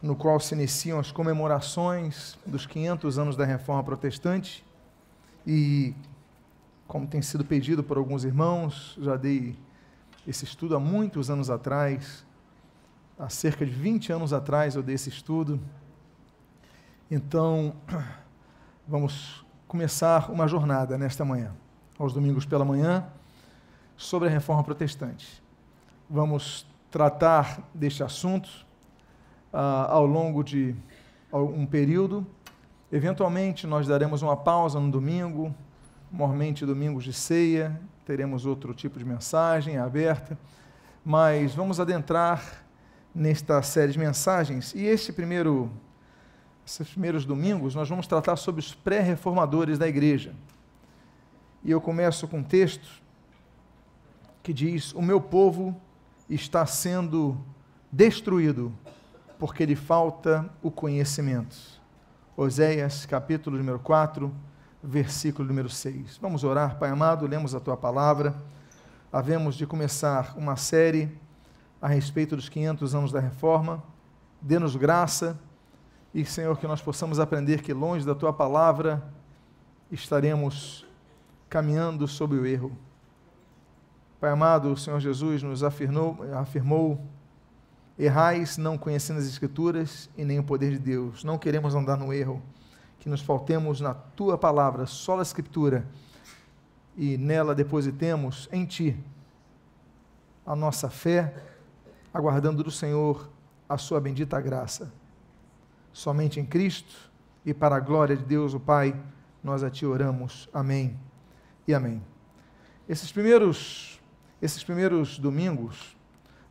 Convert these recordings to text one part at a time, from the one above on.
no qual se iniciam as comemorações dos 500 anos da Reforma Protestante. E, como tem sido pedido por alguns irmãos, já dei esse estudo há muitos anos atrás, há cerca de 20 anos atrás eu dei esse estudo. Então, vamos começar uma jornada nesta manhã, aos domingos pela manhã, sobre a reforma protestante. Vamos tratar deste assunto ao longo de um período. Eventualmente, nós daremos uma pausa no domingo, normalmente domingos de ceia, teremos outro tipo de mensagem aberta, mas vamos adentrar nesta série de mensagens. E este primeiro, esses primeiros domingos, nós vamos tratar sobre os pré-reformadores da igreja. E eu começo com um texto que diz: O meu povo está sendo destruído porque lhe falta o conhecimento. Oséias, capítulo número 4, versículo número 6. Vamos orar, Pai amado, lemos a tua palavra. Havemos de começar uma série a respeito dos 500 anos da reforma. Dê-nos graça e, Senhor, que nós possamos aprender que longe da tua palavra estaremos caminhando sob o erro. Pai amado, o Senhor Jesus nos afirmou, afirmou Errais não conhecendo as Escrituras e nem o poder de Deus. Não queremos andar no erro. Que nos faltemos na tua palavra, só a Escritura, e nela depositemos em ti a nossa fé, aguardando do Senhor a sua bendita graça. Somente em Cristo e para a glória de Deus, o Pai, nós a ti oramos. Amém e amém. Esses primeiros, esses primeiros domingos,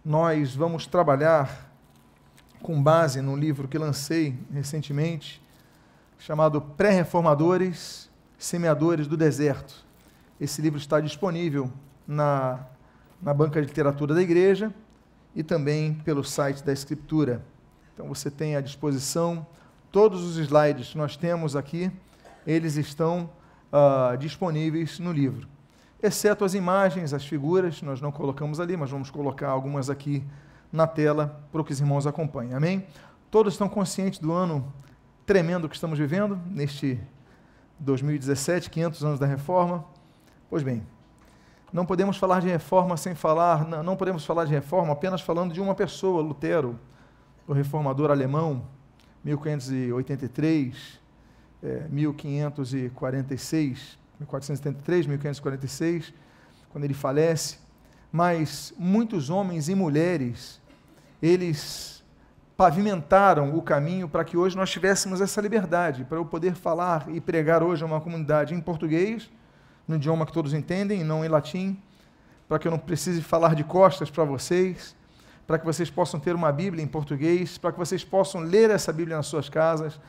nós vamos trabalhar com base num livro que lancei recentemente, chamado Pré-Reformadores, Semeadores do Deserto. Esse livro está disponível na, na banca de literatura da igreja e também pelo site da Escritura. Então você tem à disposição todos os slides que nós temos aqui, eles estão uh, disponíveis no livro exceto as imagens, as figuras, nós não colocamos ali, mas vamos colocar algumas aqui na tela para que os irmãos acompanhem. Amém? Todos estão conscientes do ano tremendo que estamos vivendo, neste 2017, 500 anos da reforma? Pois bem, não podemos falar de reforma sem falar, não, podemos falar de reforma apenas falando de uma pessoa, Lutero, o reformador alemão, 1583, é, 1546 1473, 1546, quando ele falece, mas muitos homens e mulheres, eles pavimentaram o caminho para que hoje nós tivéssemos essa liberdade, para eu poder falar e pregar hoje a uma comunidade em português, no idioma que todos entendem, não em latim, para que eu não precise falar de costas para vocês, para que vocês possam ter uma Bíblia em português, para que vocês possam ler essa Bíblia nas suas casas,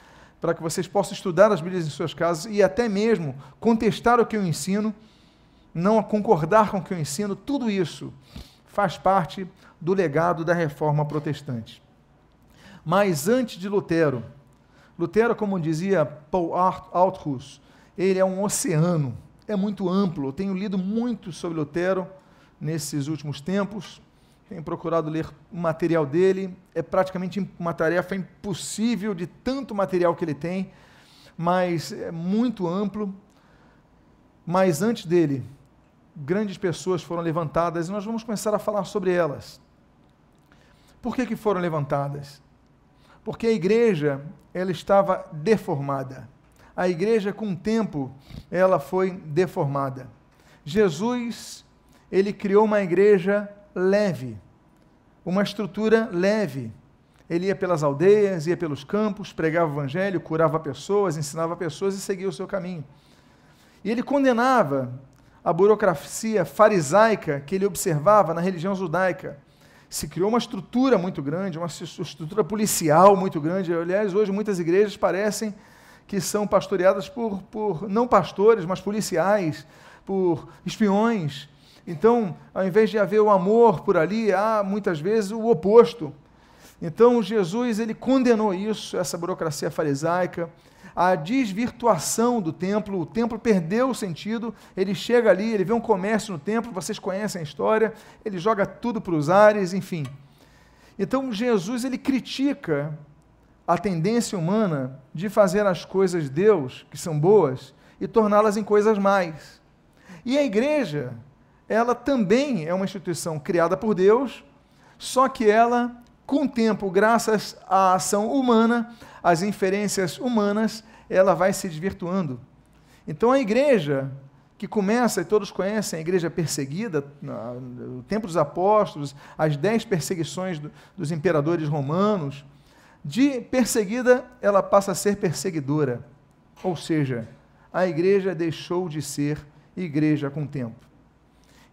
para que vocês possam estudar as Bíblias em suas casas e até mesmo contestar o que eu ensino, não concordar com o que eu ensino, tudo isso faz parte do legado da reforma protestante. Mas antes de Lutero, Lutero, como dizia Paul Althus, ele é um oceano, é muito amplo. Eu tenho lido muito sobre Lutero nesses últimos tempos tenho procurado ler o material dele. É praticamente uma tarefa impossível de tanto material que ele tem, mas é muito amplo. Mas antes dele, grandes pessoas foram levantadas e nós vamos começar a falar sobre elas. Por que, que foram levantadas? Porque a igreja ela estava deformada. A igreja, com o tempo, ela foi deformada. Jesus, ele criou uma igreja leve, uma estrutura leve. Ele ia pelas aldeias, ia pelos campos, pregava o evangelho, curava pessoas, ensinava pessoas e seguia o seu caminho. E ele condenava a burocracia farisaica que ele observava na religião judaica. Se criou uma estrutura muito grande, uma estrutura policial muito grande. Aliás, hoje muitas igrejas parecem que são pastoreadas por, por não pastores, mas policiais, por espiões, então, ao invés de haver o amor por ali, há muitas vezes o oposto. Então, Jesus ele condenou isso, essa burocracia farisaica, a desvirtuação do templo, o templo perdeu o sentido, ele chega ali, ele vê um comércio no templo, vocês conhecem a história, ele joga tudo para os ares, enfim. Então, Jesus ele critica a tendência humana de fazer as coisas de Deus, que são boas, e torná-las em coisas mais. E a igreja, ela também é uma instituição criada por Deus, só que ela, com o tempo, graças à ação humana, às inferências humanas, ela vai se desvirtuando. Então a igreja, que começa, e todos conhecem, a igreja perseguida, no tempo dos apóstolos, as dez perseguições do, dos imperadores romanos, de perseguida, ela passa a ser perseguidora. Ou seja, a igreja deixou de ser igreja com o tempo.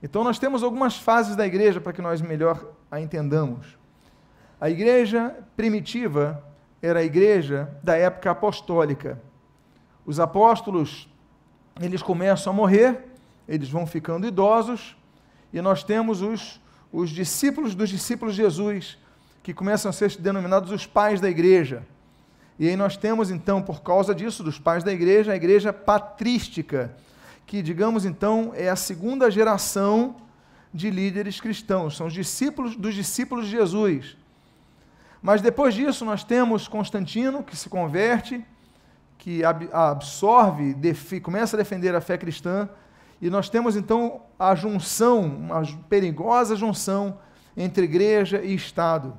Então, nós temos algumas fases da igreja para que nós melhor a entendamos. A igreja primitiva era a igreja da época apostólica. Os apóstolos, eles começam a morrer, eles vão ficando idosos, e nós temos os, os discípulos dos discípulos de Jesus, que começam a ser denominados os pais da igreja. E aí nós temos, então, por causa disso, dos pais da igreja, a igreja patrística, que, digamos então, é a segunda geração de líderes cristãos, são os discípulos dos discípulos de Jesus. Mas depois disso, nós temos Constantino, que se converte, que absorve, começa a defender a fé cristã, e nós temos então a junção, uma perigosa junção entre igreja e Estado.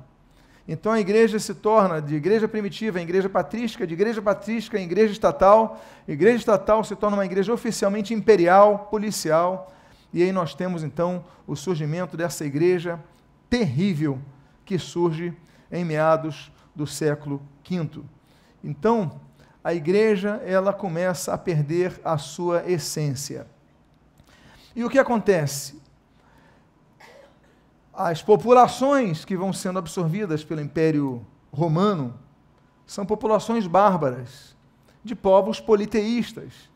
Então a igreja se torna de igreja primitiva em igreja patrística, de igreja patrística em igreja estatal, igreja estatal se torna uma igreja oficialmente imperial, policial, e aí nós temos então o surgimento dessa igreja terrível que surge em meados do século V. Então, a igreja ela começa a perder a sua essência. E o que acontece? As populações que vão sendo absorvidas pelo Império Romano são populações bárbaras, de povos politeístas.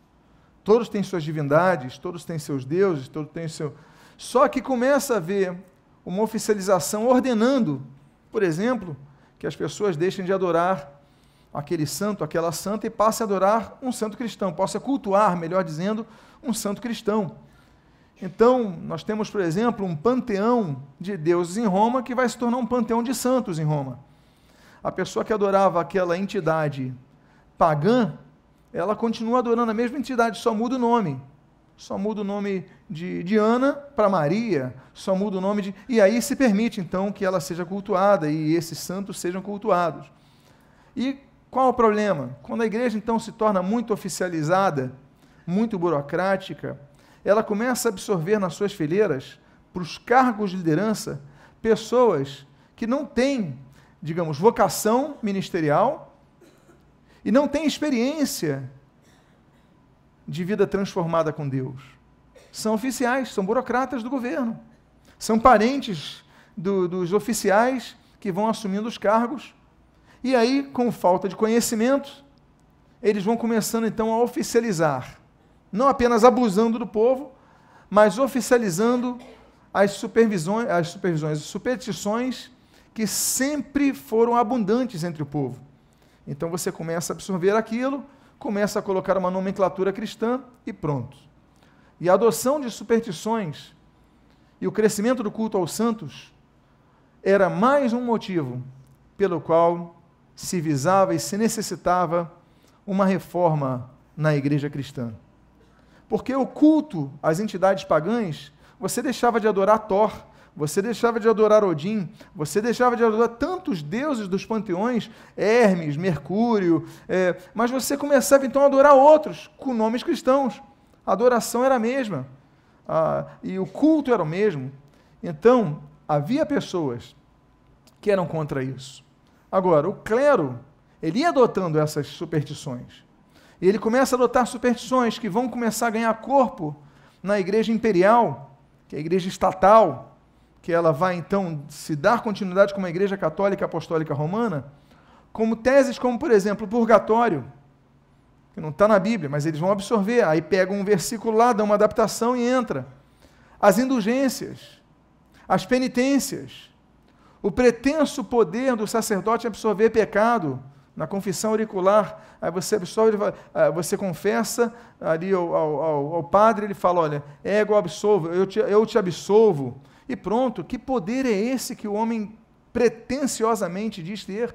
Todos têm suas divindades, todos têm seus deuses, todos têm seu. Só que começa a haver uma oficialização ordenando, por exemplo, que as pessoas deixem de adorar aquele santo, aquela santa e passem a adorar um santo cristão, possa cultuar, melhor dizendo, um santo cristão. Então, nós temos, por exemplo, um panteão de deuses em Roma que vai se tornar um panteão de santos em Roma. A pessoa que adorava aquela entidade pagã, ela continua adorando a mesma entidade, só muda o nome. Só muda o nome de, de Ana para Maria, só muda o nome de. E aí se permite, então, que ela seja cultuada e esses santos sejam cultuados. E qual o problema? Quando a igreja, então, se torna muito oficializada, muito burocrática, ela começa a absorver nas suas fileiras, para os cargos de liderança, pessoas que não têm, digamos, vocação ministerial e não têm experiência de vida transformada com Deus. São oficiais, são burocratas do governo, são parentes do, dos oficiais que vão assumindo os cargos. E aí, com falta de conhecimento, eles vão começando então a oficializar não apenas abusando do povo, mas oficializando as supervisões, as supervisões, as superstições que sempre foram abundantes entre o povo. Então você começa a absorver aquilo, começa a colocar uma nomenclatura cristã e pronto. E a adoção de superstições e o crescimento do culto aos santos era mais um motivo pelo qual se visava e se necessitava uma reforma na igreja cristã. Porque o culto às entidades pagãs, você deixava de adorar Thor, você deixava de adorar Odin, você deixava de adorar tantos deuses dos panteões, Hermes, Mercúrio, é, mas você começava então a adorar outros com nomes cristãos. A adoração era a mesma ah, e o culto era o mesmo. Então, havia pessoas que eram contra isso. Agora, o clero, ele ia adotando essas superstições. E ele começa a adotar superstições que vão começar a ganhar corpo na igreja imperial, que é a igreja estatal, que ela vai então se dar continuidade como a igreja católica apostólica romana, como teses como, por exemplo, o purgatório, que não está na Bíblia, mas eles vão absorver, aí pegam um versículo lá, dão uma adaptação e entra. As indulgências, as penitências, o pretenso poder do sacerdote absorver pecado, na confissão auricular, aí você absolve, ah, você confessa ali ao, ao, ao padre, ele fala, olha, ego absolvo, eu te, eu te absolvo. E pronto, que poder é esse que o homem pretensiosamente diz ter?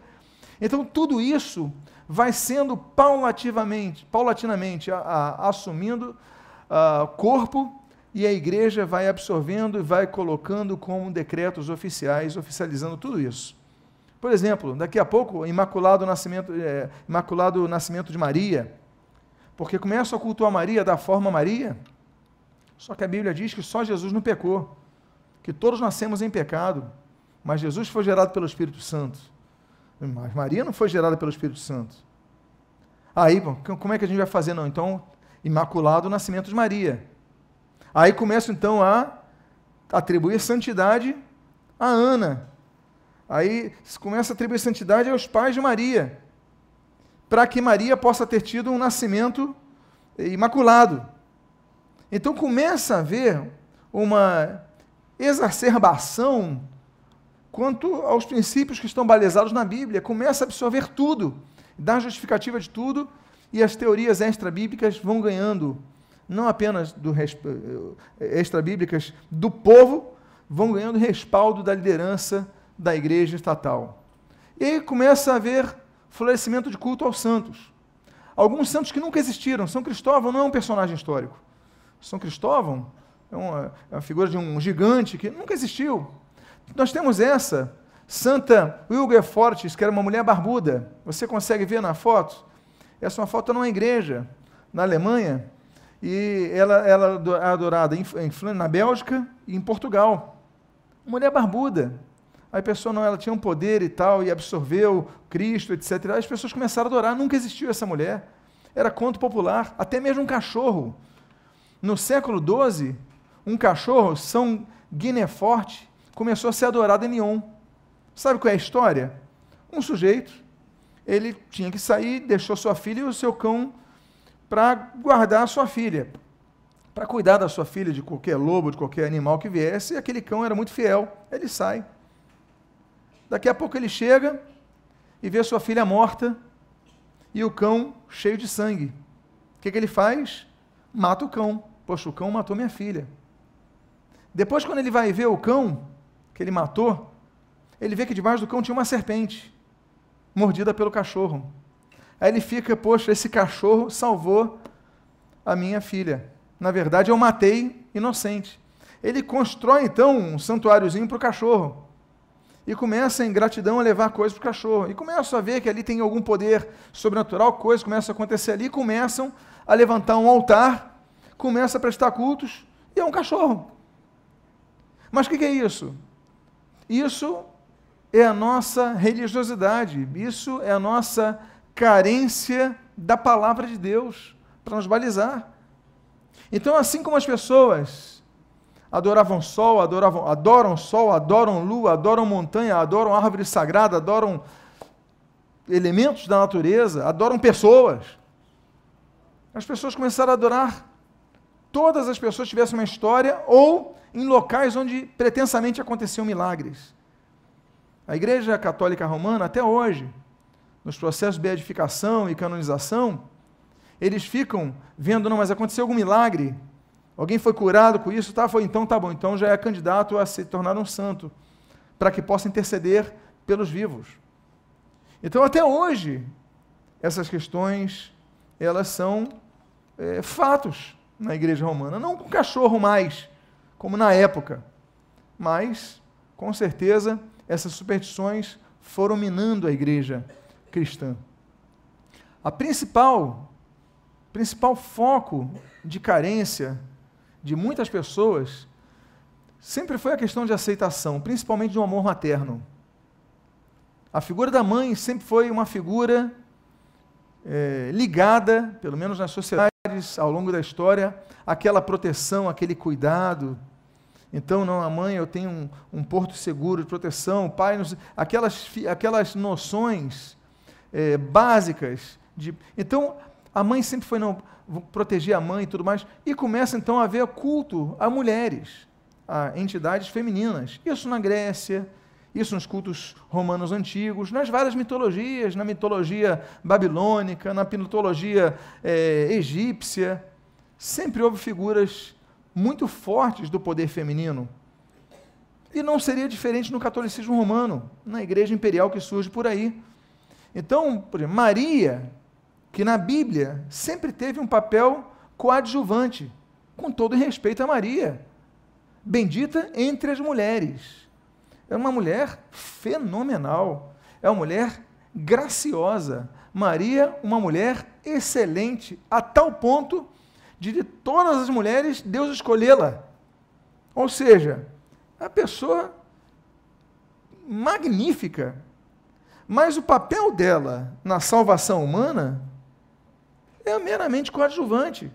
Então, tudo isso vai sendo paulativamente, paulatinamente a, a, assumindo uh, corpo e a igreja vai absorvendo e vai colocando como decretos oficiais, oficializando tudo isso. Por exemplo, daqui a pouco, Imaculado Nascimento, é, Imaculado Nascimento de Maria, porque começa a cultuar Maria da forma Maria, só que a Bíblia diz que só Jesus não pecou, que todos nascemos em pecado, mas Jesus foi gerado pelo Espírito Santo. Mas Maria não foi gerada pelo Espírito Santo. Aí, como é que a gente vai fazer? Não, então, Imaculado Nascimento de Maria. Aí começa então a atribuir santidade a Ana. Aí começa a atribuir santidade aos pais de Maria, para que Maria possa ter tido um nascimento imaculado. Então começa a haver uma exacerbação quanto aos princípios que estão balizados na Bíblia, começa a absorver tudo, dá justificativa de tudo, e as teorias extra-bíblicas vão ganhando, não apenas do eh, extra-bíblicas do povo, vão ganhando respaldo da liderança da igreja estatal. E aí começa a haver florescimento de culto aos santos. Alguns santos que nunca existiram. São Cristóvão não é um personagem histórico. São Cristóvão é uma, é uma figura de um gigante que nunca existiu. Nós temos essa, Santa Wilgefortis, que era uma mulher barbuda. Você consegue ver na foto? Essa é uma foto numa igreja, na Alemanha, e ela, é adorada em, na Bélgica e em Portugal. Mulher barbuda. Aí a pessoa não, ela tinha um poder e tal, e absorveu Cristo, etc. As pessoas começaram a adorar, nunca existiu essa mulher. Era conto popular, até mesmo um cachorro. No século XII, um cachorro, São Guineforte, começou a ser adorado em Lyon. Sabe qual é a história? Um sujeito, ele tinha que sair, deixou sua filha e o seu cão para guardar a sua filha, para cuidar da sua filha de qualquer lobo, de qualquer animal que viesse, e aquele cão era muito fiel. Ele sai. Daqui a pouco ele chega e vê sua filha morta e o cão cheio de sangue. O que, que ele faz? Mata o cão. Poxa, o cão matou minha filha. Depois, quando ele vai ver o cão, que ele matou, ele vê que debaixo do cão tinha uma serpente, mordida pelo cachorro. Aí ele fica, poxa, esse cachorro salvou a minha filha. Na verdade, eu matei inocente. Ele constrói então um santuáriozinho para o cachorro. E começa em gratidão a levar coisas para o cachorro. E começa a ver que ali tem algum poder sobrenatural, coisas começam a acontecer ali, começam a levantar um altar, começa a prestar cultos, e é um cachorro. Mas o que, que é isso? Isso é a nossa religiosidade, isso é a nossa carência da palavra de Deus para nos balizar. Então, assim como as pessoas adoravam sol, adoravam, adoram sol, adoram lua, adoram montanha, adoram árvore sagrada, adoram elementos da natureza, adoram pessoas. As pessoas começaram a adorar todas as pessoas tivessem uma história ou em locais onde pretensamente aconteciam milagres. A Igreja Católica Romana, até hoje, nos processos de beatificação e canonização, eles ficam vendo, não, mas aconteceu algum milagre, alguém foi curado com isso, tá? Foi então, tá bom, então já é candidato a se tornar um santo, para que possa interceder pelos vivos. Então, até hoje, essas questões, elas são é, fatos na igreja romana. Não com cachorro mais, como na época. Mas, com certeza, essas superstições foram minando a igreja cristã. A principal, principal foco de carência de muitas pessoas sempre foi a questão de aceitação, principalmente de um amor materno. A figura da mãe sempre foi uma figura é, ligada, pelo menos nas sociedades ao longo da história, aquela proteção, aquele cuidado. Então, não, a mãe, eu tenho um, um porto seguro de proteção, o pai, aquelas, aquelas noções é, básicas. De, então, a mãe sempre foi, não, proteger a mãe e tudo mais, e começa então a haver culto a mulheres, a entidades femininas. Isso na Grécia, isso nos cultos romanos antigos, nas várias mitologias, na mitologia babilônica, na mitologia é, egípcia. Sempre houve figuras muito fortes do poder feminino. E não seria diferente no catolicismo romano, na igreja imperial que surge por aí. Então, por exemplo, Maria, que na Bíblia sempre teve um papel coadjuvante, com todo respeito a Maria, bendita entre as mulheres. É uma mulher fenomenal, é uma mulher graciosa. Maria, uma mulher excelente, a tal ponto de, de todas as mulheres, Deus escolhê-la. Ou seja, a pessoa magnífica, mas o papel dela na salvação humana é meramente coadjuvante.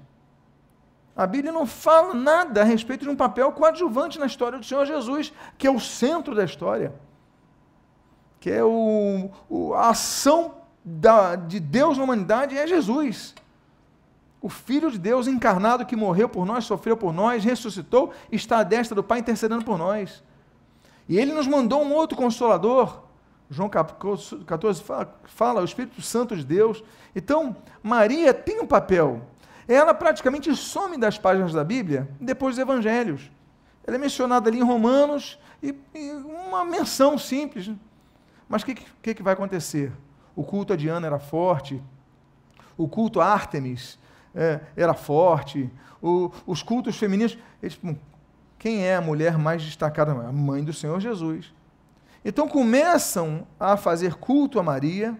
A Bíblia não fala nada a respeito de um papel coadjuvante na história do Senhor Jesus, que é o centro da história, que é o, o a ação da, de Deus na humanidade é Jesus. O Filho de Deus encarnado que morreu por nós, sofreu por nós, ressuscitou, está à destra do Pai intercedendo por nós. E ele nos mandou um outro consolador. João 14 fala, o Espírito Santo de Deus. Então, Maria tem um papel. Ela praticamente some das páginas da Bíblia depois dos evangelhos. Ela é mencionada ali em Romanos e, e uma menção simples. Mas o que, que, que vai acontecer? O culto a Diana era forte, o culto a Ártemis é, era forte, o, os cultos femininos. Eles, quem é a mulher mais destacada? A mãe do Senhor Jesus. Então começam a fazer culto a Maria,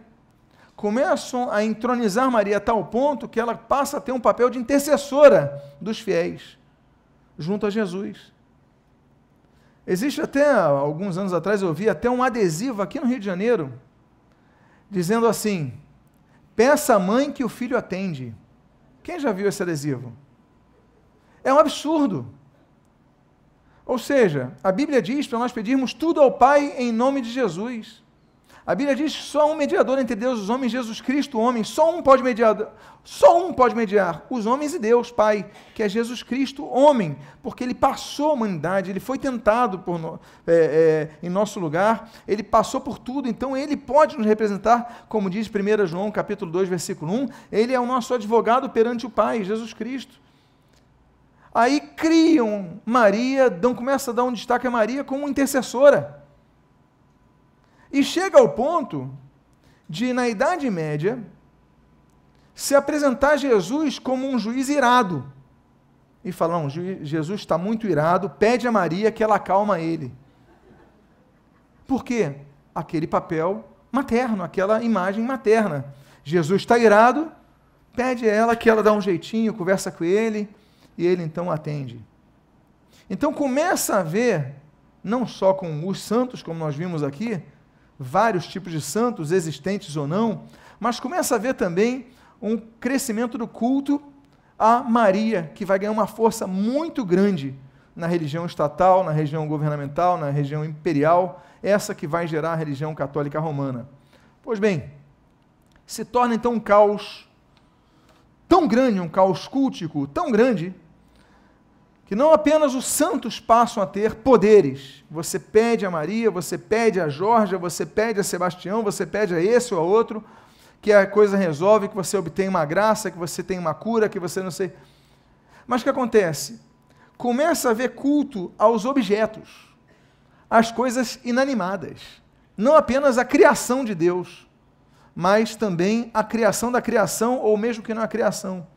começam a entronizar Maria a tal ponto que ela passa a ter um papel de intercessora dos fiéis, junto a Jesus. Existe até, alguns anos atrás, eu vi até um adesivo aqui no Rio de Janeiro, dizendo assim: peça à mãe que o filho atende. Quem já viu esse adesivo? É um absurdo. Ou seja, a Bíblia diz para nós pedirmos tudo ao Pai em nome de Jesus. A Bíblia diz que só um mediador entre Deus e os homens, Jesus Cristo, homem, só um pode mediar, só um pode mediar, os homens e Deus, Pai, que é Jesus Cristo, homem, porque ele passou a humanidade, ele foi tentado por, é, é, em nosso lugar, ele passou por tudo, então ele pode nos representar, como diz 1 João capítulo 2, versículo 1, ele é o nosso advogado perante o Pai, Jesus Cristo. Aí criam Maria, dão, começa a dar um destaque a Maria como intercessora. E chega ao ponto de, na Idade Média, se apresentar Jesus como um juiz irado. E falar, não, Jesus está muito irado, pede a Maria que ela acalma ele. Por quê? Aquele papel materno, aquela imagem materna. Jesus está irado, pede a ela que ela dá um jeitinho, conversa com ele, e ele então atende. Então começa a ver, não só com os santos, como nós vimos aqui, vários tipos de santos, existentes ou não, mas começa a ver também um crescimento do culto a Maria, que vai ganhar uma força muito grande na religião estatal, na região governamental, na região imperial, essa que vai gerar a religião católica romana. Pois bem, se torna então um caos tão grande, um caos cultico tão grande, que não apenas os santos passam a ter poderes. Você pede a Maria, você pede a Jorge, você pede a Sebastião, você pede a esse ou a outro, que a coisa resolve, que você obtém uma graça, que você tem uma cura, que você não sei. Mas o que acontece? Começa a haver culto aos objetos, às coisas inanimadas. Não apenas a criação de Deus, mas também a criação da criação, ou mesmo que não a criação.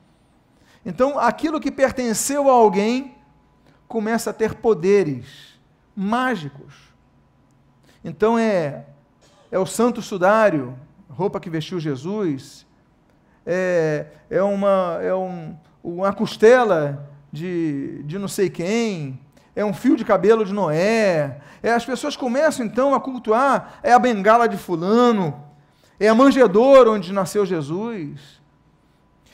Então, aquilo que pertenceu a alguém começa a ter poderes mágicos. Então é, é o santo sudário, roupa que vestiu Jesus, é, é, uma, é um, uma costela de, de não sei quem, é um fio de cabelo de Noé. É, as pessoas começam então a cultuar, é a bengala de fulano, é a manjedoura onde nasceu Jesus.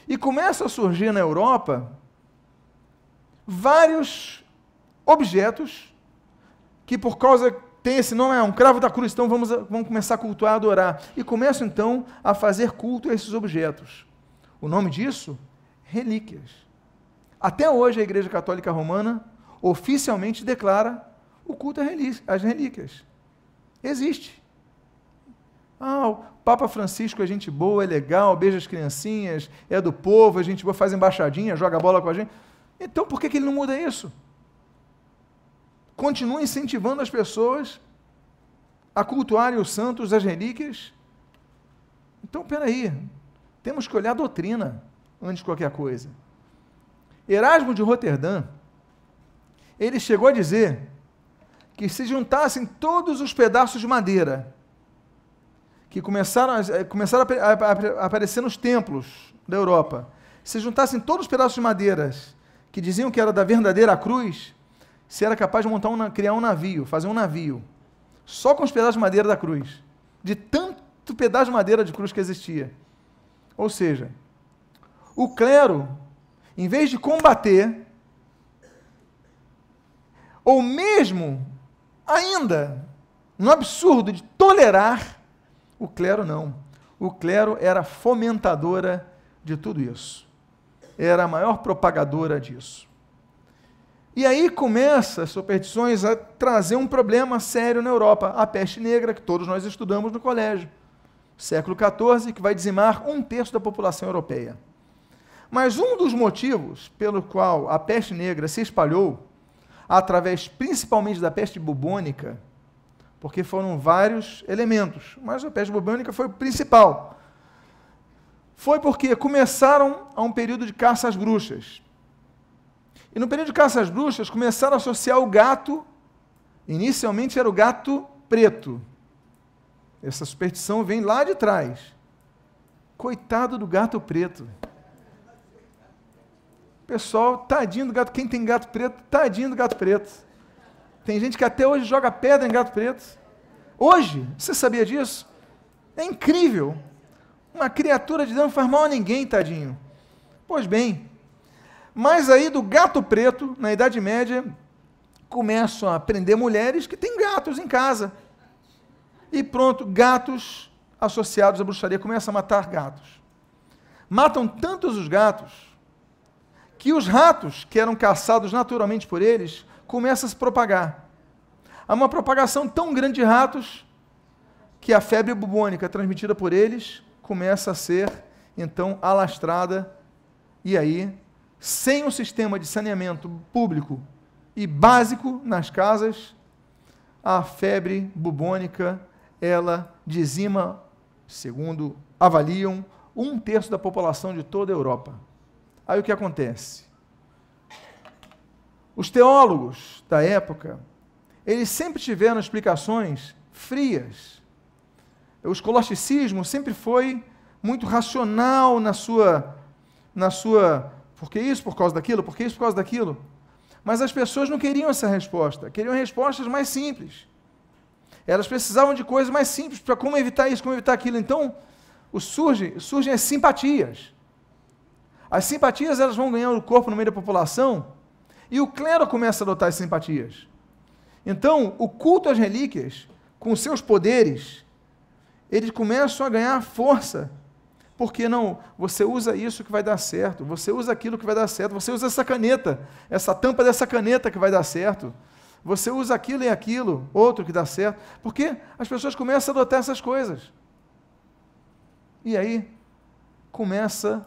E começa a surgir na Europa vários objetos que por causa tem esse nome, é um cravo da cruz, então vamos, vamos começar a cultuar, a adorar. E começam então a fazer culto a esses objetos. O nome disso? Relíquias. Até hoje a Igreja Católica Romana oficialmente declara o culto às relíquias. Existe. Ah, o Papa Francisco é gente boa, é legal, beija as criancinhas, é do povo, é gente boa, faz embaixadinha, joga bola com a gente. Então por que, que ele não muda isso? Continua incentivando as pessoas a cultuarem os santos, as relíquias. Então, peraí, temos que olhar a doutrina antes de qualquer coisa. Erasmo de Roterdã, ele chegou a dizer que se juntassem todos os pedaços de madeira que começaram a, eh, começaram a, a, a aparecer nos templos da Europa, se juntassem todos os pedaços de madeiras que diziam que era da verdadeira cruz, se era capaz de montar um, criar um navio, fazer um navio, só com os pedaços de madeira da cruz, de tanto pedaço de madeira de cruz que existia. Ou seja, o clero, em vez de combater, ou mesmo ainda no absurdo de tolerar, o clero não. O clero era fomentadora de tudo isso. Era a maior propagadora disso. E aí começa as superstições a trazer um problema sério na Europa, a peste negra, que todos nós estudamos no colégio. Século XIV, que vai dizimar um terço da população europeia. Mas um dos motivos pelo qual a peste negra se espalhou, através principalmente da peste bubônica, porque foram vários elementos, mas a peste bubônica foi o principal. Foi porque começaram a um período de caça às bruxas. E no período de caça às bruxas, começaram a associar o gato, inicialmente era o gato preto. Essa superstição vem lá de trás. Coitado do gato preto. Pessoal, tadinho do gato. Quem tem gato preto, tadinho do gato preto. Tem gente que até hoje joga pedra em gato preto. Hoje, você sabia disso? É incrível. Uma criatura de Deus não faz mal a ninguém, tadinho. Pois bem, mas aí do gato preto, na Idade Média, começam a prender mulheres que têm gatos em casa. E pronto, gatos associados à bruxaria começam a matar gatos. Matam tantos os gatos que os ratos, que eram caçados naturalmente por eles, começa a se propagar. Há uma propagação tão grande de ratos que a febre bubônica transmitida por eles começa a ser então alastrada e aí, sem um sistema de saneamento público e básico nas casas, a febre bubônica ela dizima, segundo avaliam, um terço da população de toda a Europa. Aí o que acontece? Os teólogos da época, eles sempre tiveram explicações frias. O escolasticismo sempre foi muito racional na sua, na sua, por que isso, por causa daquilo, por que isso, por causa daquilo. Mas as pessoas não queriam essa resposta, queriam respostas mais simples. Elas precisavam de coisas mais simples para como evitar isso, como evitar aquilo. Então, surge, surgem as simpatias. As simpatias elas vão ganhando corpo no meio da população e o clero começa a adotar as simpatias. Então, o culto às relíquias, com seus poderes, eles começam a ganhar força. Porque não, você usa isso que vai dar certo, você usa aquilo que vai dar certo, você usa essa caneta, essa tampa dessa caneta que vai dar certo, você usa aquilo e aquilo, outro que dá certo, porque as pessoas começam a adotar essas coisas. E aí começa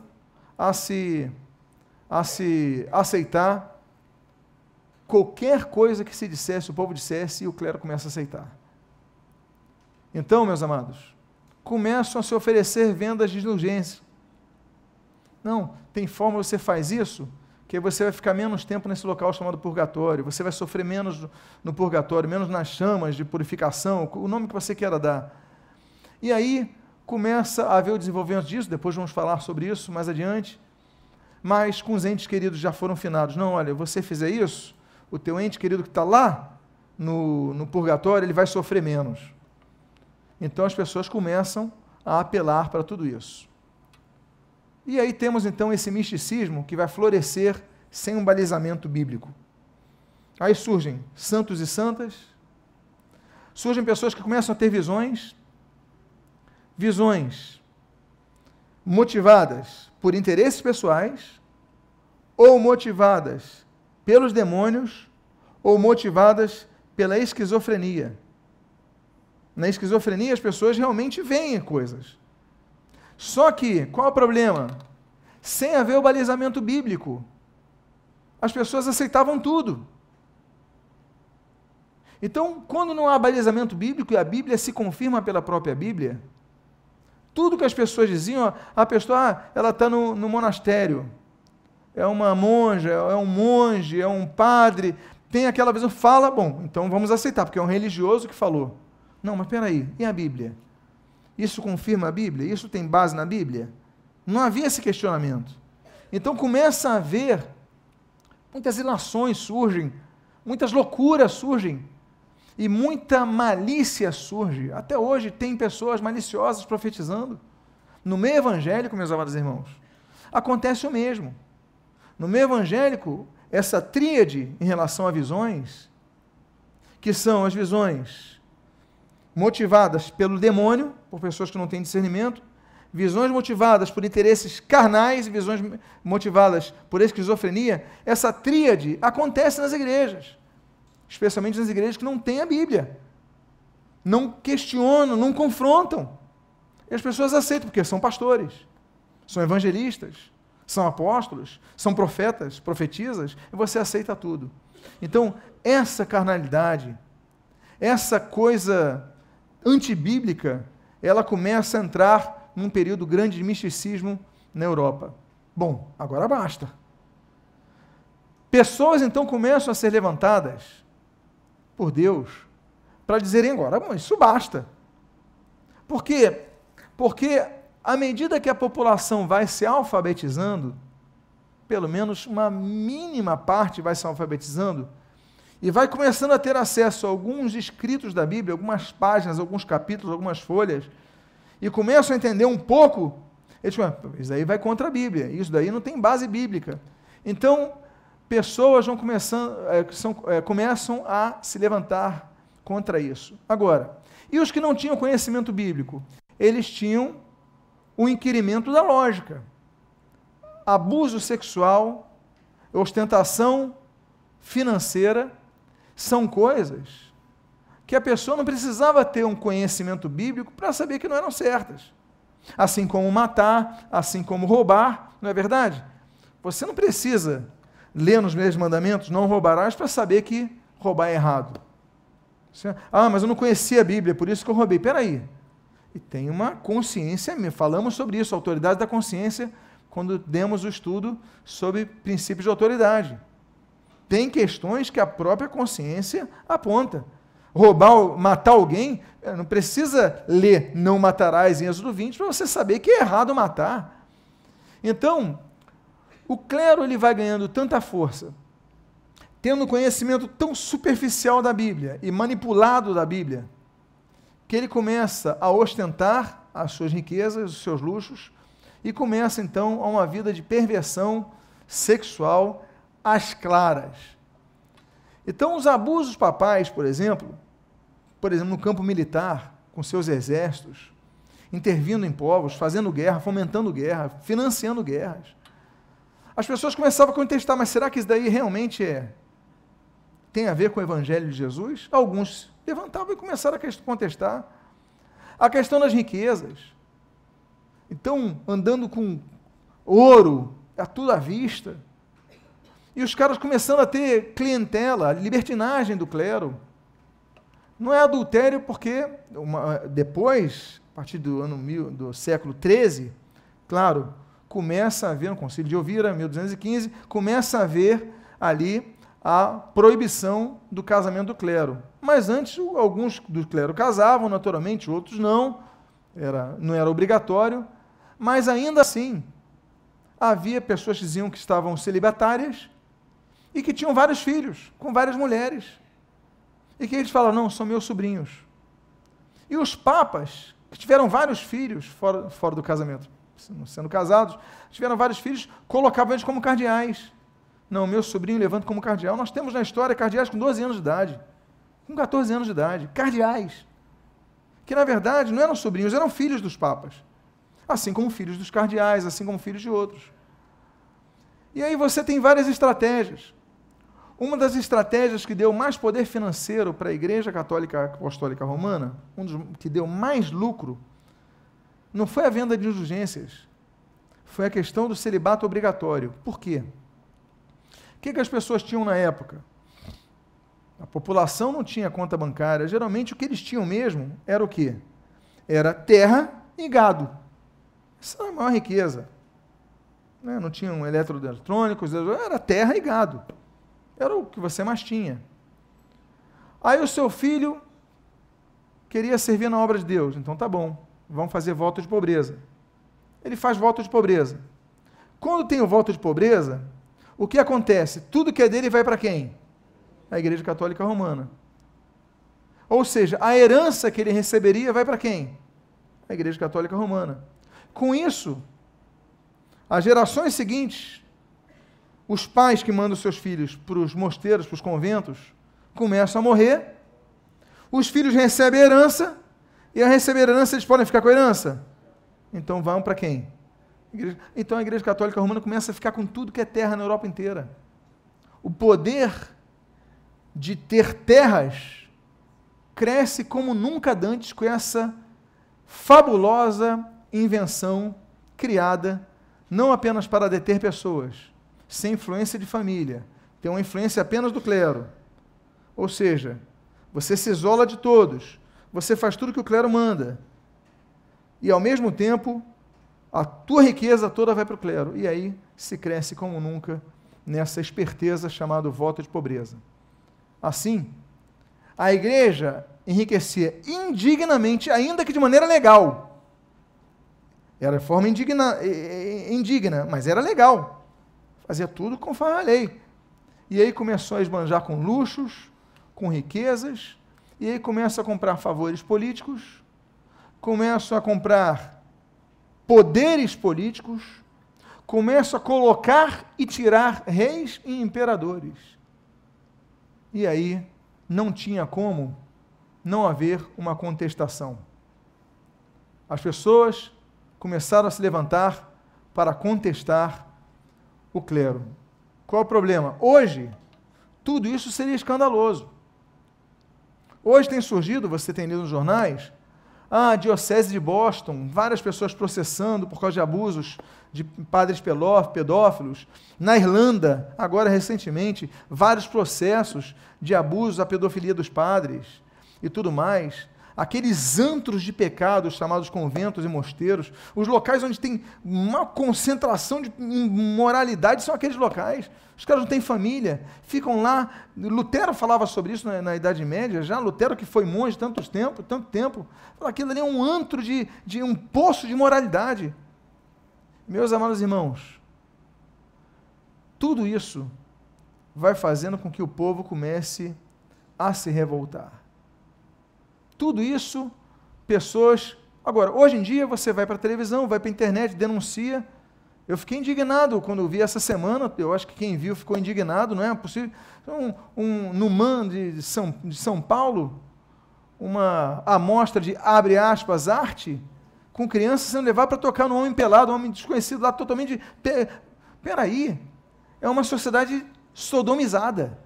a se, a se aceitar qualquer coisa que se dissesse, o povo dissesse, e o clero começa a aceitar. Então, meus amados, começam a se oferecer vendas de indulgência. Não, tem forma você faz isso, que você vai ficar menos tempo nesse local chamado purgatório, você vai sofrer menos no purgatório, menos nas chamas de purificação, o nome que você queira dar. E aí começa a haver o desenvolvimento disso, depois vamos falar sobre isso mais adiante, mas com os entes queridos já foram finados. Não, olha, você fizer isso, o teu ente querido que está lá no, no purgatório, ele vai sofrer menos. Então as pessoas começam a apelar para tudo isso. E aí temos então esse misticismo que vai florescer sem um balizamento bíblico. Aí surgem santos e santas, surgem pessoas que começam a ter visões, visões motivadas por interesses pessoais ou motivadas pelos demônios ou motivadas pela esquizofrenia. Na esquizofrenia, as pessoas realmente veem coisas. Só que, qual é o problema? Sem haver o balizamento bíblico, as pessoas aceitavam tudo. Então, quando não há balizamento bíblico e a Bíblia se confirma pela própria Bíblia, Tudo que as pessoas diziam, a pessoa, ah, ela está no, no monastério, é uma monja, é um monge, é um padre, tem aquela visão, fala, bom, então vamos aceitar, porque é um religioso que falou. Não, mas peraí, e a Bíblia? Isso confirma a Bíblia? Isso tem base na Bíblia? Não havia esse questionamento. Então começa a haver, muitas ilações surgem, muitas loucuras surgem, e muita malícia surge. Até hoje tem pessoas maliciosas profetizando. No meio evangélico, meus amados irmãos, acontece o mesmo. No meio evangélico, essa tríade em relação a visões, que são as visões motivadas pelo demônio, por pessoas que não têm discernimento, visões motivadas por interesses carnais e visões motivadas por esquizofrenia, essa tríade acontece nas igrejas especialmente nas igrejas que não têm a Bíblia. Não questionam, não confrontam. E as pessoas aceitam, porque são pastores, são evangelistas, são apóstolos, são profetas, profetizas, e você aceita tudo. Então, essa carnalidade, essa coisa antibíblica, ela começa a entrar num período grande de misticismo na Europa. Bom, agora basta. Pessoas então começam a ser levantadas por Deus para dizerem agora, bom, isso basta. Por quê? Porque à medida que a população vai se alfabetizando, pelo menos uma mínima parte vai se alfabetizando, e vai começando a ter acesso a alguns escritos da Bíblia, algumas páginas, alguns capítulos, algumas folhas, e começam a entender um pouco, isso daí vai contra a Bíblia, isso daí não tem base bíblica. Então, pessoas vão começando, é, são, é, começam a se levantar contra isso. Agora, e os que não tinham conhecimento bíblico? Eles tinham o inquirimento da lógica. Abuso sexual, ostentação financeira, são coisas que a pessoa não precisava ter um conhecimento bíblico para saber que não eram certas. Assim como matar, assim como roubar, não é verdade? Você não precisa ler nos meus mandamentos, não roubarás, para saber que roubar é errado. Ah, mas eu não conhecia a Bíblia, por isso que eu roubei. Peraí. E tem uma consciência, falamos sobre isso, autoridade da consciência, quando demos o estudo sobre princípios de autoridade. Tem questões que a própria consciência aponta. Roubar, matar alguém, eh, não precisa ler não matarás em Êxodo 20 para você saber que é errado matar. Então, o clero ele vai ganhando tanta força, tendo conhecimento tão superficial da Bíblia e manipulado da Bíblia, que ele começa a ostentar as suas riquezas, os seus luxos, e começa então a uma vida de perversão sexual às claras. Então, os abusos papais, por exemplo, por exemplo, no campo militar, com seus exércitos, intervindo em povos, fazendo guerra, fomentando guerra, financiando guerras as pessoas começavam a contestar, mas será que isso daí realmente é tem a ver com o evangelho de Jesus? Alguns levantavam e começaram a contestar. A questão das riquezas. Então, andando com ouro, a tudo à vista. E os caras começando a ter clientela, libertinagem do clero. Não é adultério porque uma, depois, a partir do ano mil, do século XIII, claro, começa a haver, no Concílio de Ovira, 1215, começa a haver ali a proibição do casamento do clero. Mas antes, alguns do clero casavam, naturalmente, outros não, era, não era obrigatório, mas ainda assim, havia pessoas que diziam que estavam celibatárias e que tinham vários filhos, com várias mulheres. E que eles falavam, não, são meus sobrinhos. E os papas, que tiveram vários filhos fora, fora do casamento, sendo casados, tiveram vários filhos, colocavam eles como cardeais. Não, meu sobrinho levanta como cardeal. Nós temos na história cardeais com 12 anos de idade, com 14 anos de idade, cardeais. Que na verdade não eram sobrinhos, eram filhos dos papas. Assim como filhos dos cardeais, assim como filhos de outros. E aí você tem várias estratégias. Uma das estratégias que deu mais poder financeiro para a Igreja Católica Apostólica Romana, um dos que deu mais lucro não foi a venda de indulgências, foi a questão do celibato obrigatório. Por quê? O que, que as pessoas tinham na época? A população não tinha conta bancária. Geralmente o que eles tinham mesmo era o quê? Era terra e gado. Isso era a maior riqueza. Né? Não tinham eletroeletrônicos, era terra e gado. Era o que você mais tinha. Aí o seu filho queria servir na obra de Deus. Então tá bom, vamos fazer voto de pobreza. Ele faz voto de pobreza. Quando tem o voto de pobreza, o que acontece? Tudo que é dele vai para quem? A Igreja Católica Romana. Ou seja, a herança que ele receberia vai para quem? A Igreja Católica Romana. Com isso, as gerações seguintes, os pais que mandam seus filhos para os mosteiros, para os conventos, começam a morrer, os filhos recebem a herança, e a receber herança eles podem ficar com a herança? Então vão para quem? Então a Igreja Católica Romana começa a ficar com tudo que é terra na Europa inteira. O poder de ter terras cresce como nunca antes com essa fabulosa invenção criada não apenas para deter pessoas, sem influência de família, tem uma influência apenas do clero. Ou seja, você se isola de todos, você faz tudo que o clero manda. E ao mesmo tempo, a tua riqueza toda vai para o clero. E aí se cresce como nunca nessa esperteza chamada voto de pobreza. Assim, a igreja enriquecia indignamente, ainda que de maneira legal. Era forma indigna, indigna, mas era legal. Fazia tudo conforme a lei. E aí começou a esbanjar com luxos, com riquezas, e aí começa a comprar favores políticos, começa a comprar poderes políticos, começa a colocar e tirar reis e imperadores. E aí não tinha como não haver uma contestação. As pessoas começaram a se levantar para contestar o clero. Qual o problema? Hoje, tudo isso seria escandaloso. Hoje tem surgido, você tem lido nos jornais, a Diocese de Boston, várias pessoas processando por causa de abusos de padres pedófilos. Na Irlanda, agora recentemente, vários processos de abusos à pedofilia dos padres e tudo mais aqueles antros de pecados chamados conventos e mosteiros, os locais onde tem uma concentração de imoralidade são aqueles locais. Os caras não têm família, ficam lá. Lutero falava sobre isso na, na Idade Média, já Lutero que foi monge tanto tempo, tanto tempo, aquilo ali é um antro de, de um poço de moralidade. Meus amados irmãos, tudo isso vai fazendo com que o povo comece a se revoltar. Tudo isso, pessoas. Agora, hoje em dia você vai para a televisão, vai para a internet, denuncia. Eu fiquei indignado quando vi essa semana, eu acho que quem viu ficou indignado, não é possível. Um, um, no MAN de São, de São Paulo, uma amostra de, abre aspas, arte, com crianças sendo levadas para tocar no homem pelado, um homem desconhecido lá, totalmente. Peraí, é uma sociedade sodomizada.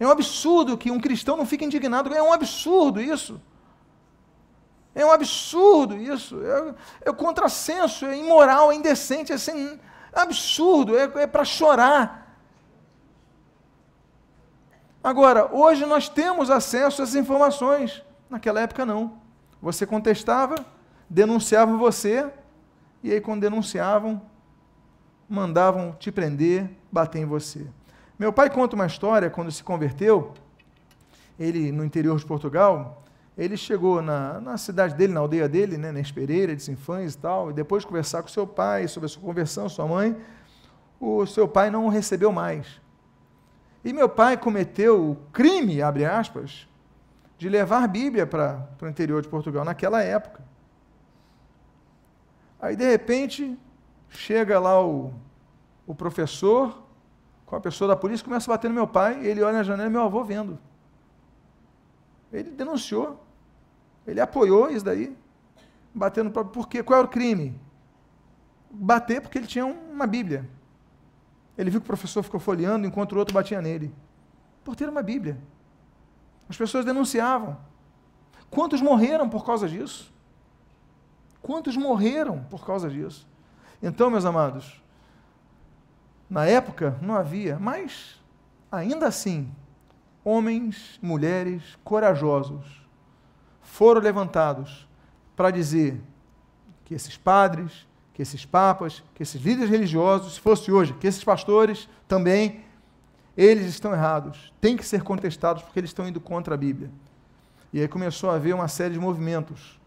É um absurdo que um cristão não fique indignado, é um absurdo isso. É um absurdo isso. É, é contrassenso, é imoral, é indecente, é, é absurdo, é, é para chorar. Agora, hoje nós temos acesso a essas informações. Naquela época não. Você contestava, denunciavam você, e aí quando denunciavam, mandavam te prender, bater em você. Meu pai conta uma história quando se converteu, ele no interior de Portugal, ele chegou na, na cidade dele, na aldeia dele, né, na Espereira de Sinfãs e tal, e depois de conversar com seu pai sobre a sua conversão, sua mãe, o seu pai não o recebeu mais. E meu pai cometeu o crime, abre aspas, de levar Bíblia para o interior de Portugal naquela época. Aí, de repente, chega lá o, o professor com a pessoa da polícia, começa a bater no meu pai, ele olha na janela e meu avô vendo. Ele denunciou. Ele apoiou isso daí, batendo próprio. Por quê? Qual era o crime? Bater porque ele tinha uma Bíblia. Ele viu que o professor ficou folheando enquanto o outro batia nele. Por ter uma Bíblia. As pessoas denunciavam. Quantos morreram por causa disso? Quantos morreram por causa disso? Então, meus amados, na época não havia, mas ainda assim, homens, mulheres corajosos foram levantados para dizer que esses padres, que esses papas, que esses líderes religiosos, se fosse hoje, que esses pastores também, eles estão errados, têm que ser contestados porque eles estão indo contra a Bíblia. E aí começou a haver uma série de movimentos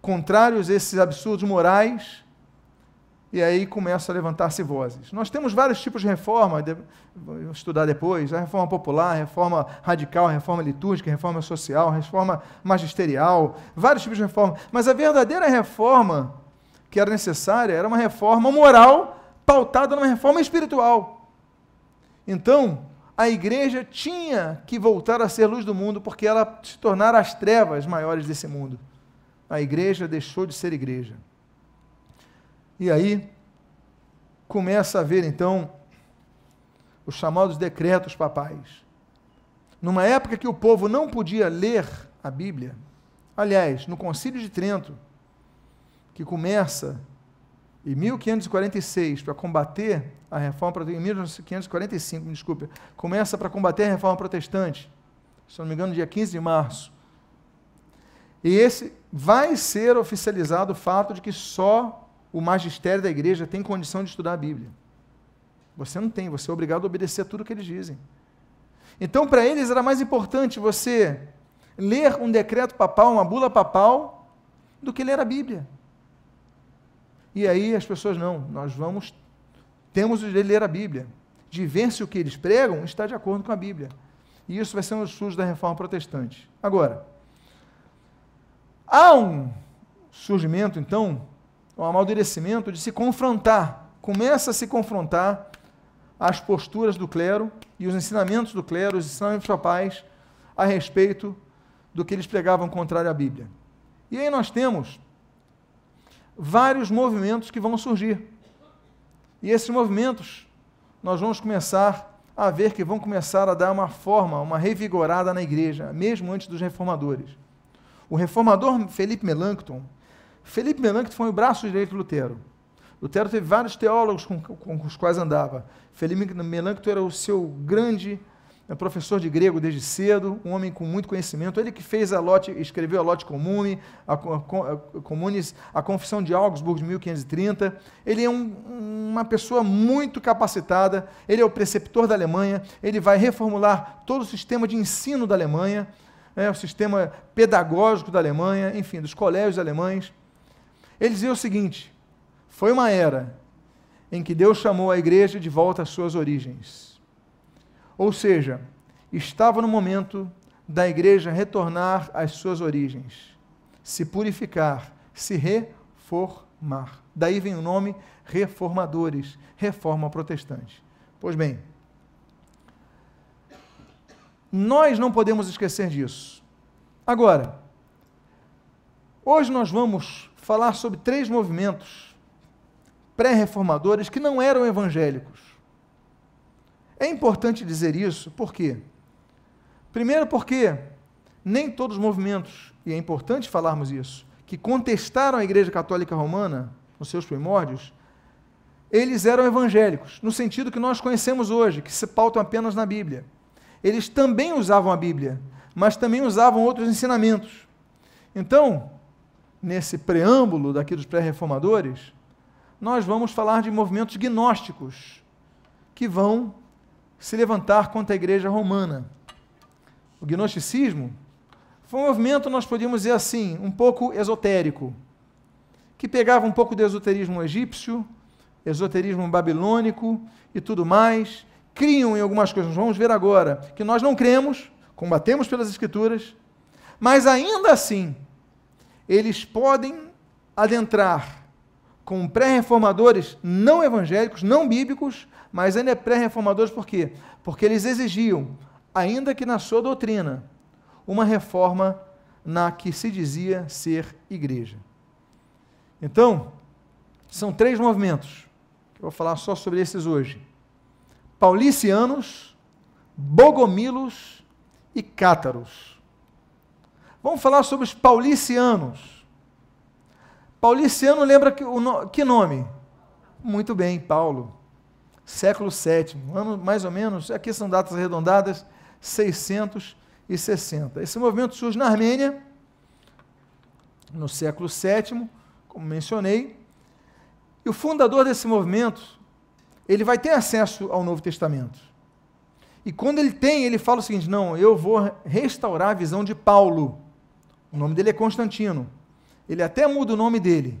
contrários a esses absurdos morais, e aí começam a levantar-se vozes. Nós temos vários tipos de reforma, vamos estudar depois, a reforma popular, a reforma radical, a reforma litúrgica, a reforma social, a reforma magisterial, vários tipos de reforma. Mas a verdadeira reforma que era necessária era uma reforma moral pautada numa reforma espiritual. Então, a igreja tinha que voltar a ser luz do mundo porque ela se tornara as trevas maiores desse mundo. A igreja deixou de ser igreja. E aí começa a haver então os chamados decretos papais. Numa época que o povo não podia ler a Bíblia, aliás, no Concílio de Trento, que começa em 1546 para combater a reforma em 1545, me desculpe, começa para combater a reforma protestante. Se não me engano, dia 15 de março. E esse vai ser oficializado o fato de que só o magistério da igreja tem condição de estudar a Bíblia. Você não tem, você é obrigado a obedecer a tudo que eles dizem. Então, para eles era mais importante você ler um decreto papal, uma bula papal, do que ler a Bíblia. E aí as pessoas, não, nós vamos, temos de ler a Bíblia, de ver se o que eles pregam está de acordo com a Bíblia. E isso vai ser um estudos da reforma protestante. Agora, há um surgimento, então, um amadurecimento de se confrontar, começa a se confrontar as posturas do clero e os ensinamentos do clero, os ensinamentos papais a respeito do que eles pregavam contrário à Bíblia. E aí nós temos vários movimentos que vão surgir. E esses movimentos, nós vamos começar a ver que vão começar a dar uma forma, uma revigorada na igreja, mesmo antes dos reformadores. O reformador Felipe Melanchthon, Felipe Melanchthon foi o braço direito de Lutero. Lutero teve vários teólogos com, com os quais andava. Felipe Melanchthon era o seu grande é professor de grego desde cedo, um homem com muito conhecimento. Ele que fez a lote, escreveu a Lote Comune, a, Comunes, a Confissão de Augsburg de 1530. Ele é um, uma pessoa muito capacitada. Ele é o preceptor da Alemanha. Ele vai reformular todo o sistema de ensino da Alemanha, né, o sistema pedagógico da Alemanha, enfim, dos colégios alemães. Ele dizia o seguinte: foi uma era em que Deus chamou a igreja de volta às suas origens ou seja, estava no momento da igreja retornar às suas origens, se purificar, se reformar. Daí vem o nome reformadores, reforma protestante. Pois bem, nós não podemos esquecer disso. Agora, hoje nós vamos falar sobre três movimentos pré-reformadores que não eram evangélicos. É importante dizer isso, por quê? Primeiro, porque nem todos os movimentos, e é importante falarmos isso, que contestaram a Igreja Católica Romana nos seus primórdios, eles eram evangélicos, no sentido que nós conhecemos hoje, que se pautam apenas na Bíblia. Eles também usavam a Bíblia, mas também usavam outros ensinamentos. Então, nesse preâmbulo daqui dos pré-reformadores, nós vamos falar de movimentos gnósticos que vão se levantar contra a igreja romana. O gnosticismo foi um movimento, nós podíamos dizer assim, um pouco esotérico, que pegava um pouco do esoterismo egípcio, esoterismo babilônico e tudo mais, criam em algumas coisas. Vamos ver agora que nós não cremos, combatemos pelas escrituras, mas ainda assim eles podem adentrar com pré-reformadores não evangélicos, não bíblicos, mas ainda é pré-reformadores por quê? Porque eles exigiam, ainda que na sua doutrina, uma reforma na que se dizia ser igreja. Então, são três movimentos, que eu vou falar só sobre esses hoje: paulicianos, bogomilos e cátaros. Vamos falar sobre os paulicianos. Pauliciano lembra que, o, que nome? Muito bem, Paulo século VII, ano mais ou menos, aqui são datas arredondadas, 660. Esse movimento surge na Armênia, no século VII, como mencionei, E o fundador desse movimento, ele vai ter acesso ao Novo Testamento. E quando ele tem, ele fala o seguinte: não, eu vou restaurar a visão de Paulo. O nome dele é Constantino. Ele até muda o nome dele,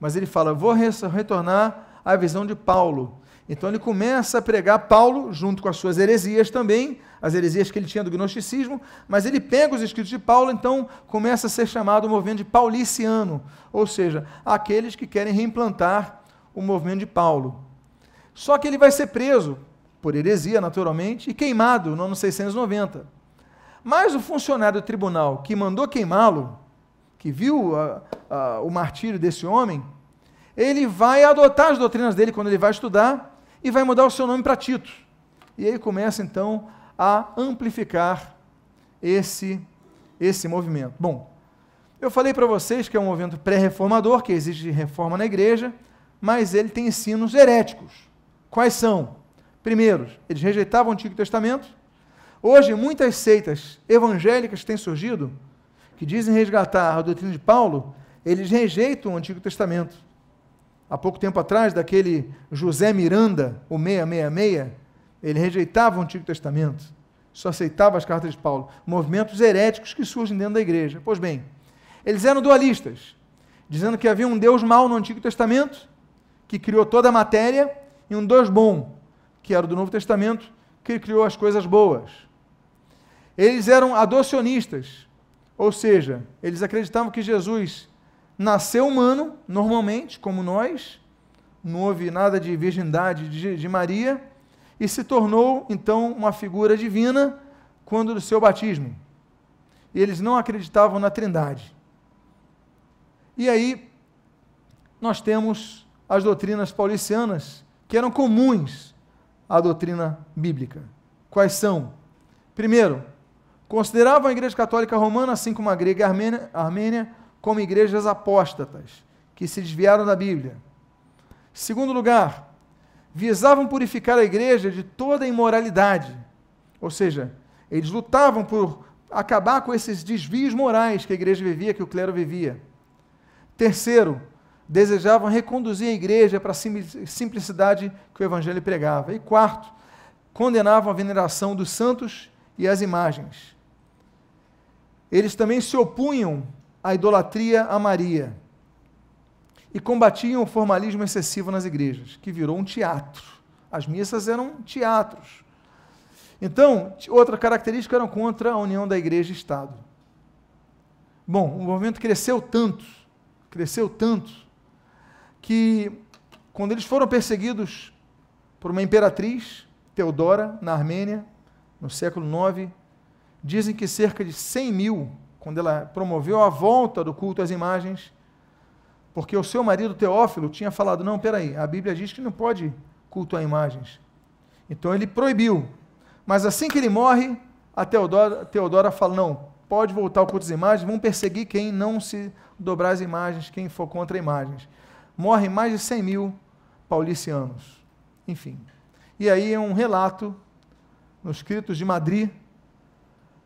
mas ele fala: vou retornar à visão de Paulo. Então ele começa a pregar Paulo, junto com as suas heresias também, as heresias que ele tinha do gnosticismo, mas ele pega os escritos de Paulo, então começa a ser chamado o movimento de pauliciano, ou seja, aqueles que querem reimplantar o movimento de Paulo. Só que ele vai ser preso por heresia, naturalmente, e queimado no ano 690. Mas o funcionário do tribunal que mandou queimá-lo, que viu a, a, o martírio desse homem, ele vai adotar as doutrinas dele quando ele vai estudar e vai mudar o seu nome para Tito. E aí começa então a amplificar esse, esse movimento. Bom, eu falei para vocês que é um movimento pré-reformador, que exige reforma na igreja, mas ele tem ensinos heréticos. Quais são? Primeiro, eles rejeitavam o Antigo Testamento. Hoje, muitas seitas evangélicas têm surgido que dizem resgatar a doutrina de Paulo, eles rejeitam o Antigo Testamento. Há pouco tempo atrás, daquele José Miranda, o 666, ele rejeitava o Antigo Testamento, só aceitava as cartas de Paulo. Movimentos heréticos que surgem dentro da igreja. Pois bem, eles eram dualistas, dizendo que havia um Deus mau no Antigo Testamento, que criou toda a matéria, e um Deus bom, que era do Novo Testamento, que criou as coisas boas. Eles eram adocionistas, ou seja, eles acreditavam que Jesus nasceu humano, normalmente, como nós, não houve nada de virgindade de, de Maria, e se tornou, então, uma figura divina quando do seu batismo. Eles não acreditavam na Trindade. E aí, nós temos as doutrinas paulicianas, que eram comuns a doutrina bíblica. Quais são? Primeiro, consideravam a Igreja Católica Romana, assim como a grega e a armênia, armênia como igrejas apóstatas, que se desviaram da Bíblia. Segundo lugar, visavam purificar a igreja de toda imoralidade. Ou seja, eles lutavam por acabar com esses desvios morais que a igreja vivia, que o clero vivia. Terceiro, desejavam reconduzir a igreja para a simplicidade que o evangelho pregava. E quarto, condenavam a veneração dos santos e as imagens. Eles também se opunham à idolatria a Maria e combatiam o formalismo excessivo nas igrejas, que virou um teatro. As missas eram teatros. Então, outra característica eram contra a união da igreja e Estado. Bom, o movimento cresceu tanto, cresceu tanto, que quando eles foram perseguidos por uma imperatriz, Teodora, na Armênia, no século IX, dizem que cerca de 100 mil, quando ela promoveu a volta do culto às imagens, porque o seu marido Teófilo tinha falado: não, peraí, a Bíblia diz que não pode cultuar imagens. Então ele proibiu. Mas assim que ele morre, a Teodora, Teodora fala: não, pode voltar ao culto às imagens, vão perseguir quem não se dobrar as imagens, quem for contra imagens morrem mais de 100 mil paulicianos. Enfim. E aí é um relato nos escritos de Madrid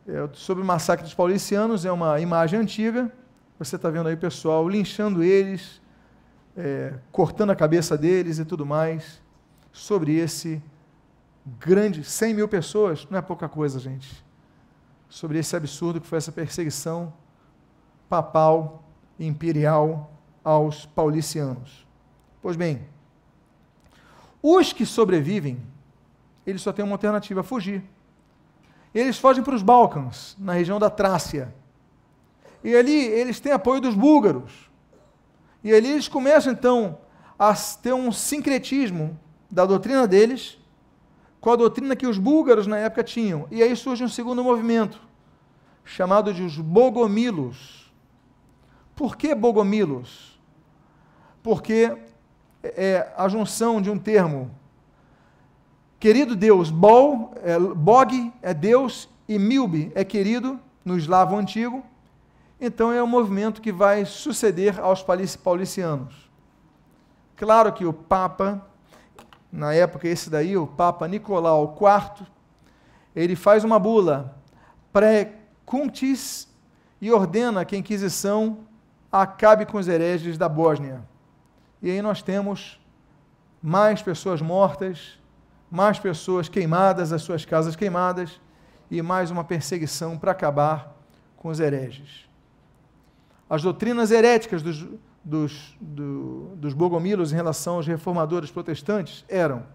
é, sobre o massacre dos paulicianos, é uma imagem antiga. Você está vendo aí o pessoal linchando eles, é, cortando a cabeça deles e tudo mais, sobre esse grande, 100 mil pessoas, não é pouca coisa, gente, sobre esse absurdo que foi essa perseguição papal, imperial, aos paulicianos. Pois bem, os que sobrevivem, eles só têm uma alternativa: fugir. Eles fogem para os Balcãs, na região da Trácia. E ali eles têm apoio dos búlgaros. E ali eles começam então a ter um sincretismo da doutrina deles com a doutrina que os búlgaros na época tinham. E aí surge um segundo movimento, chamado de os bogomilos. Por que bogomilos? porque é a junção de um termo, querido Deus, bol, é, bog é Deus e milbe é querido no eslavo antigo, então é um movimento que vai suceder aos paulicianos. Claro que o Papa, na época esse daí, o Papa Nicolau IV, ele faz uma bula pré-cuntis e ordena que a Inquisição acabe com os hereges da Bósnia E aí nós temos mais pessoas mortas, mais pessoas queimadas, as suas casas queimadas, e mais uma perseguição para acabar com os hereges. As doutrinas heréticas dos, dos, do, dos bogomilos em relação aos reformadores protestantes eram: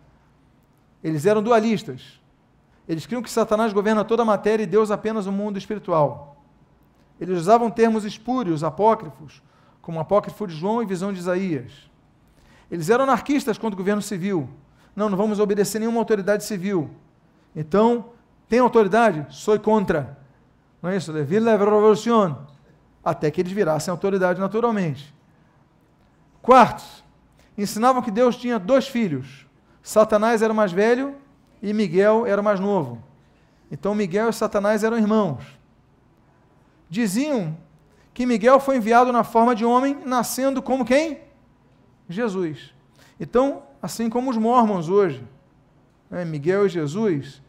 eles eram dualistas. Eles criam que Satanás governa toda a matéria e Deus apenas o mundo espiritual. Eles usavam termos espúrios, apócrifos, como o apócrifo de João e visão de Isaías. Eles eram anarquistas contra o governo civil. Não, não vamos obedecer nenhuma autoridade civil. Então, tem autoridade? Sou contra. Não é isso? Levi la revolução. Até que eles virassem autoridade naturalmente. Quarto, ensinavam que Deus tinha dois filhos. Satanás era o mais velho e Miguel era o mais novo. Então Miguel e Satanás eram irmãos. Diziam que Miguel foi enviado na forma de homem, nascendo como quem? Jesus. Então, assim como os mormons hoje, né, Miguel e Jesus,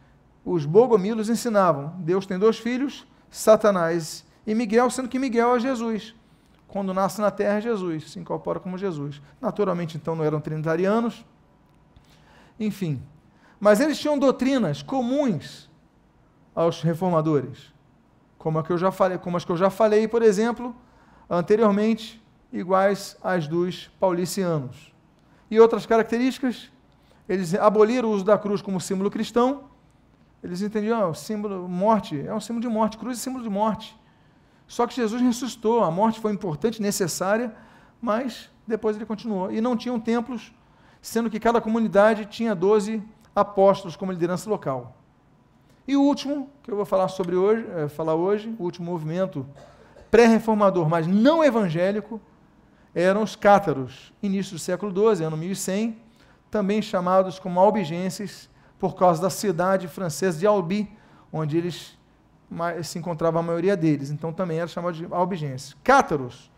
os bogomilos ensinavam: Deus tem dois filhos, Satanás e Miguel, sendo que Miguel é Jesus. Quando nasce na terra, é Jesus, se incorpora como Jesus. Naturalmente, então, não eram trinitarianos. Enfim. Mas eles tinham doutrinas comuns aos reformadores. Como, a que eu já falei, como as que eu já falei, por exemplo, anteriormente, iguais às dos paulicianos. E outras características, eles aboliram o uso da cruz como símbolo cristão. Eles entendiam, ah, o símbolo morte é um símbolo de morte, cruz é símbolo de morte. Só que Jesus ressuscitou, a morte foi importante, necessária, mas depois ele continuou. E não tinham templos, sendo que cada comunidade tinha 12 apóstolos como liderança local. E o último, que eu vou falar sobre hoje, é, falar hoje, o último movimento pré-reformador, mas não evangélico, eram os cátaros, início do século XII, ano 1100, também chamados como albigenses, por causa da cidade francesa de Albi, onde eles se encontrava a maioria deles. Então também era chamado de albigenses. Cátaros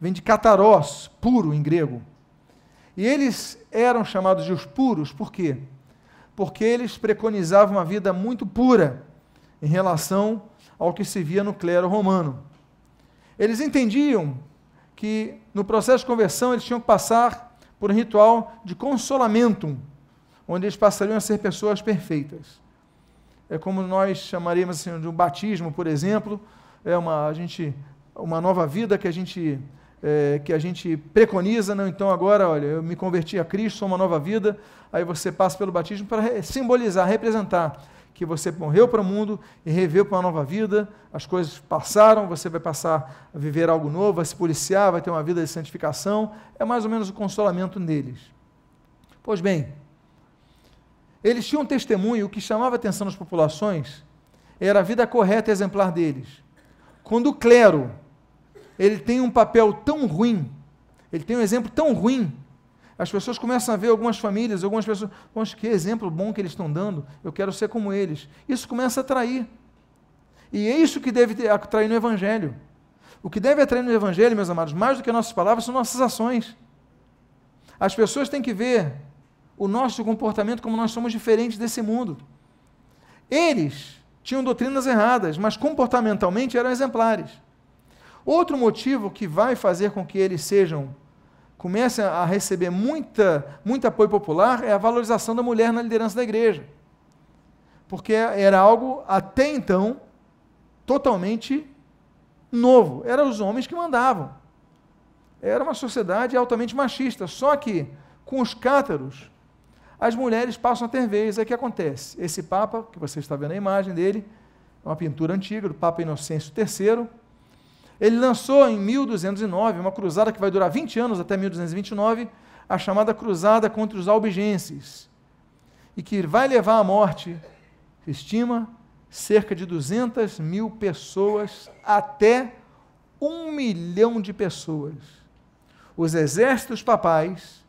vem de catarós, puro em grego. E eles eram chamados de os puros, por quê? Porque eles preconizavam uma vida muito pura em relação ao que se via no clero romano. Eles entendiam que no processo de conversão eles tinham que passar por um ritual de consolamento, onde eles passariam a ser pessoas perfeitas é como nós chamaríamos assim, de um batismo, por exemplo, é uma, a gente, uma nova vida que a gente é, que a gente preconiza, não? Então agora, olha, eu me converti a Cristo, sou uma nova vida. Aí você passa pelo batismo para simbolizar, representar que você morreu para o mundo e reveu para uma nova vida. As coisas passaram, você vai passar a viver algo novo, vai se policiar, vai ter uma vida de santificação. É mais ou menos o consolamento neles. Pois bem, eles tinham um testemunho, o que chamava a atenção das populações era a vida correta e exemplar deles. Quando o clero ele tem um papel tão ruim, ele tem um exemplo tão ruim, as pessoas começam a ver algumas famílias, algumas pessoas, poxa, que exemplo bom que eles estão dando, eu quero ser como eles. Isso começa a atrair. E é isso que deve atrair no Evangelho. O que deve atrair no Evangelho, meus amados, mais do que nossas palavras, são nossas ações. As pessoas têm que ver o nosso comportamento como nós somos diferentes desse mundo. Eles tinham doutrinas erradas, mas comportamentalmente eram exemplares. Outro motivo que vai fazer com que eles sejam comecem a receber muita, muito apoio popular é a valorização da mulher na liderança da igreja. Porque era algo até então totalmente novo. Eram os homens que mandavam. Era uma sociedade altamente machista. Só que com os cátaros, as mulheres passam a ter vez. Aí o que acontece? Esse Papa, que você está vendo a imagem dele, é uma pintura antiga do Papa Inocêncio III, ele lançou em 1209 uma cruzada que vai durar 20 anos até 1229, a chamada Cruzada contra os Albigenses, e que vai levar à morte, estima, cerca de 200 mil pessoas, até um milhão de pessoas. Os exércitos papais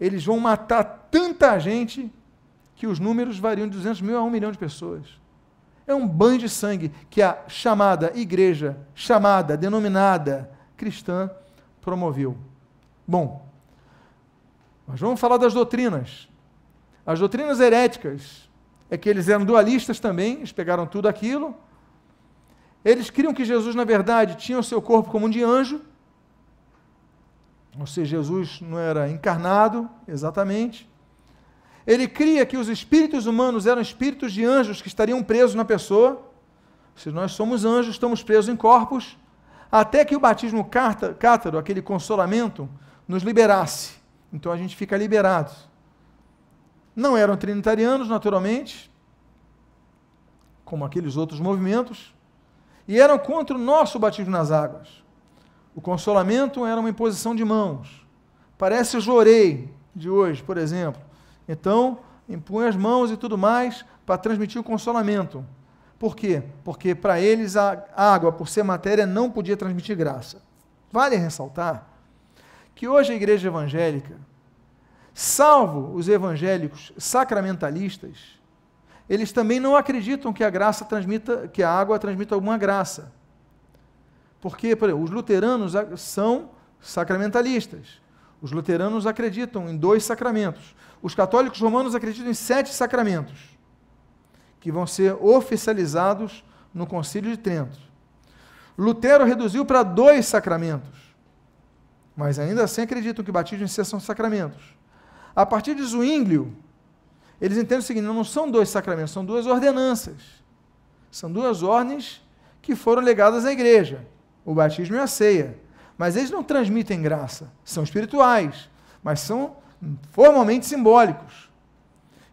eles vão matar tanta gente que os números variam de 200 mil a 1 milhão de pessoas. É um banho de sangue que a chamada igreja, chamada, denominada cristã, promoveu. Bom, mas vamos falar das doutrinas. As doutrinas heréticas é que eles eram dualistas também, eles pegaram tudo aquilo. Eles criam que Jesus, na verdade, tinha o seu corpo como um de anjo, ou seja, Jesus não era encarnado exatamente. Ele cria que os espíritos humanos eram espíritos de anjos que estariam presos na pessoa. Se nós somos anjos, estamos presos em corpos, até que o batismo cátaro, aquele consolamento, nos liberasse. Então a gente fica liberado. Não eram trinitarianos, naturalmente, como aqueles outros movimentos, e eram contra o nosso batismo nas águas. O consolamento era uma imposição de mãos. Parece o jorei de hoje, por exemplo. Então, impunha as mãos e tudo mais para transmitir o consolamento. Por quê? Porque para eles a água, por ser matéria, não podia transmitir graça. Vale ressaltar que hoje a igreja evangélica, salvo os evangélicos sacramentalistas, eles também não acreditam que a graça transmita, que a água transmita alguma graça. Porque por exemplo, os luteranos são sacramentalistas. Os luteranos acreditam em dois sacramentos. Os católicos romanos acreditam em sete sacramentos que vão ser oficializados no Concílio de Trento. Lutero reduziu para dois sacramentos, mas ainda assim acreditam que batismo e si são sacramentos. A partir de Zwinglio, eles entendem o seguinte: não são dois sacramentos, são duas ordenanças. São duas ordens que foram legadas à igreja: o batismo e a ceia. Mas eles não transmitem graça, são espirituais, mas são formalmente simbólicos.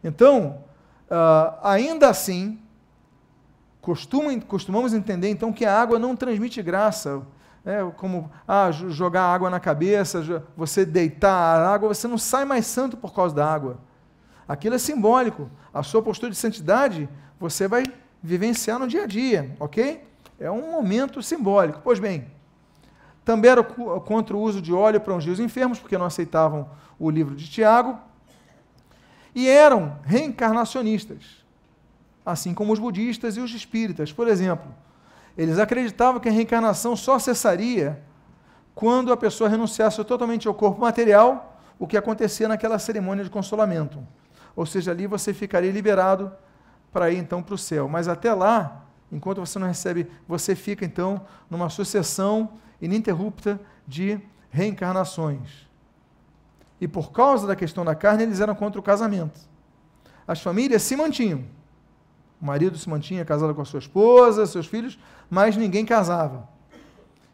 Então, Uh, ainda assim, costumam, costumamos entender então que a água não transmite graça. É, como ah, jogar água na cabeça, você deitar a água, você não sai mais santo por causa da água. Aquilo é simbólico. A sua postura de santidade você vai vivenciar no dia a dia, ok? É um momento simbólico. Pois bem, também era contra o uso de óleo para ungir os enfermos, porque não aceitavam o livro de Tiago e eram reencarnacionistas, assim como os budistas e os espíritas. Por exemplo, eles acreditavam que a reencarnação só cessaria quando a pessoa renunciasse totalmente ao corpo material, o que acontecia naquela cerimônia de consolamento. Ou seja, ali você ficaria liberado para ir então para o céu. Mas até lá, enquanto você não recebe, você fica então numa sucessão ininterrupta de reencarnações. E por causa da questão da carne, eles eram contra o casamento. As famílias se mantinham. O marido se mantinha casado com a sua esposa, seus filhos, mas ninguém casava.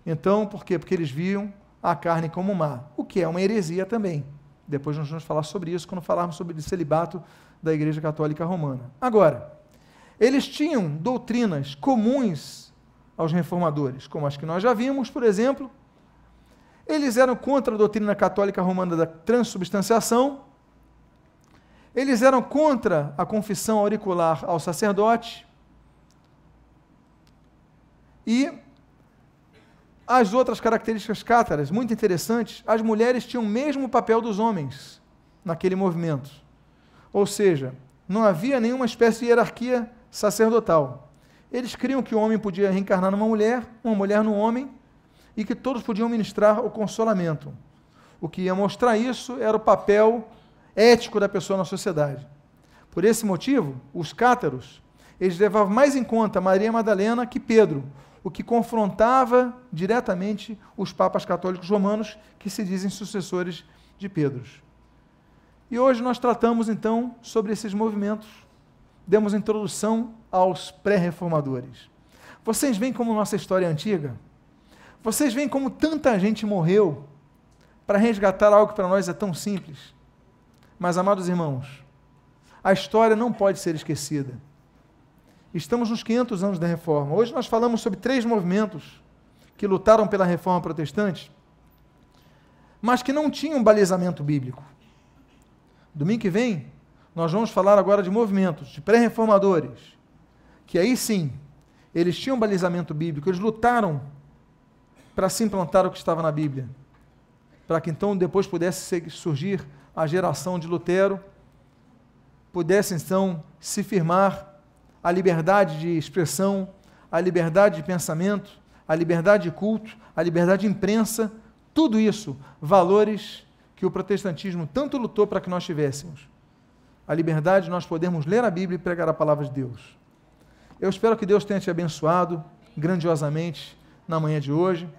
Então, por quê? Porque eles viam a carne como má, o que é uma heresia também. Depois nós vamos falar sobre isso quando falarmos sobre o celibato da Igreja Católica Romana. Agora, eles tinham doutrinas comuns aos reformadores, como as que nós já vimos, por exemplo, eles eram contra a doutrina católica romana da transubstanciação. Eles eram contra a confissão auricular ao sacerdote. E as outras características cátaras, muito interessantes, as mulheres tinham o mesmo papel dos homens naquele movimento. Ou seja, não havia nenhuma espécie de hierarquia sacerdotal. Eles criam que o homem podia reencarnar numa mulher, uma mulher no homem, e que todos podiam ministrar o consolamento. O que ia mostrar isso era o papel ético da pessoa na sociedade. Por esse motivo, os cátaros, eles levavam mais em conta Maria Madalena que Pedro, o que confrontava diretamente os papas católicos romanos que se dizem sucessores de Pedro. E hoje nós tratamos então sobre esses movimentos. Demos introdução aos pré-reformadores. Vocês veem como nossa história é antiga? Vocês veem como tanta gente morreu para resgatar algo que para nós é tão simples. Mas, amados irmãos, a história não pode ser esquecida. Estamos nos 500 anos da reforma. Hoje nós falamos sobre três movimentos que lutaram pela reforma protestante, mas que não tinham balizamento bíblico. Domingo que vem, nós vamos falar agora de movimentos, de pré-reformadores, que aí sim, eles tinham balizamento bíblico, eles lutaram para se implantar o que estava na Bíblia, para que então depois pudesse surgir a geração de Lutero, pudesse então se firmar a liberdade de expressão, a liberdade de pensamento, a liberdade de culto, a liberdade de imprensa, tudo isso, valores que o protestantismo tanto lutou para que nós tivéssemos. A liberdade de nós podermos ler a Bíblia e pregar a palavra de Deus. Eu espero que Deus tenha te abençoado grandiosamente na manhã de hoje.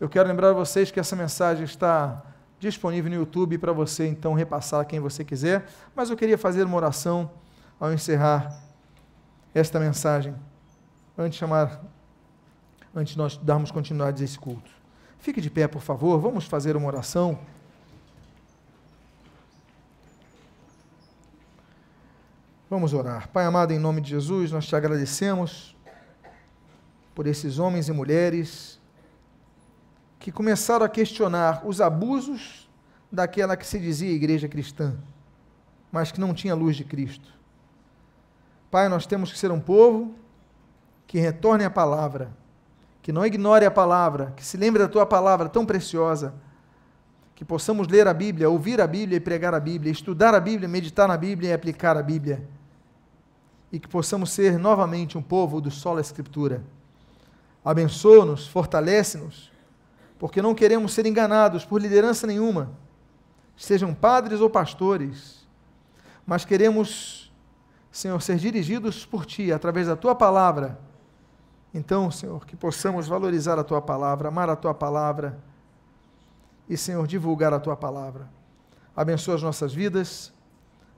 Eu quero lembrar vocês que essa mensagem está disponível no YouTube para você então repassar a quem você quiser. Mas eu queria fazer uma oração ao encerrar esta mensagem, antes de chamar, antes de nós darmos continuidade a esse culto. Fique de pé, por favor, vamos fazer uma oração. Vamos orar. Pai amado, em nome de Jesus, nós te agradecemos por esses homens e mulheres que começaram a questionar os abusos daquela que se dizia igreja cristã, mas que não tinha luz de Cristo. Pai, nós temos que ser um povo que retorne à palavra, que não ignore a palavra, que se lembre da tua palavra tão preciosa, que possamos ler a Bíblia, ouvir a Bíblia e pregar a Bíblia, estudar a Bíblia, meditar na Bíblia e aplicar a Bíblia. E que possamos ser novamente um povo do solo Escritura. Abençoa-nos, fortalece-nos porque não queremos ser enganados por liderança nenhuma, sejam padres ou pastores, mas queremos, Senhor, ser dirigidos por Ti através da Tua palavra. Então, Senhor, que possamos valorizar a Tua palavra, amar a Tua palavra e, Senhor, divulgar a Tua palavra. Abençoa as nossas vidas,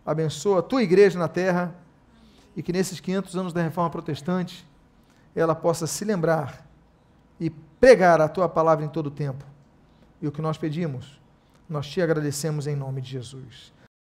abençoa a Tua igreja na terra e que nesses 500 anos da reforma protestante ela possa se lembrar e pregar a tua palavra em todo o tempo. E o que nós pedimos, nós te agradecemos em nome de Jesus.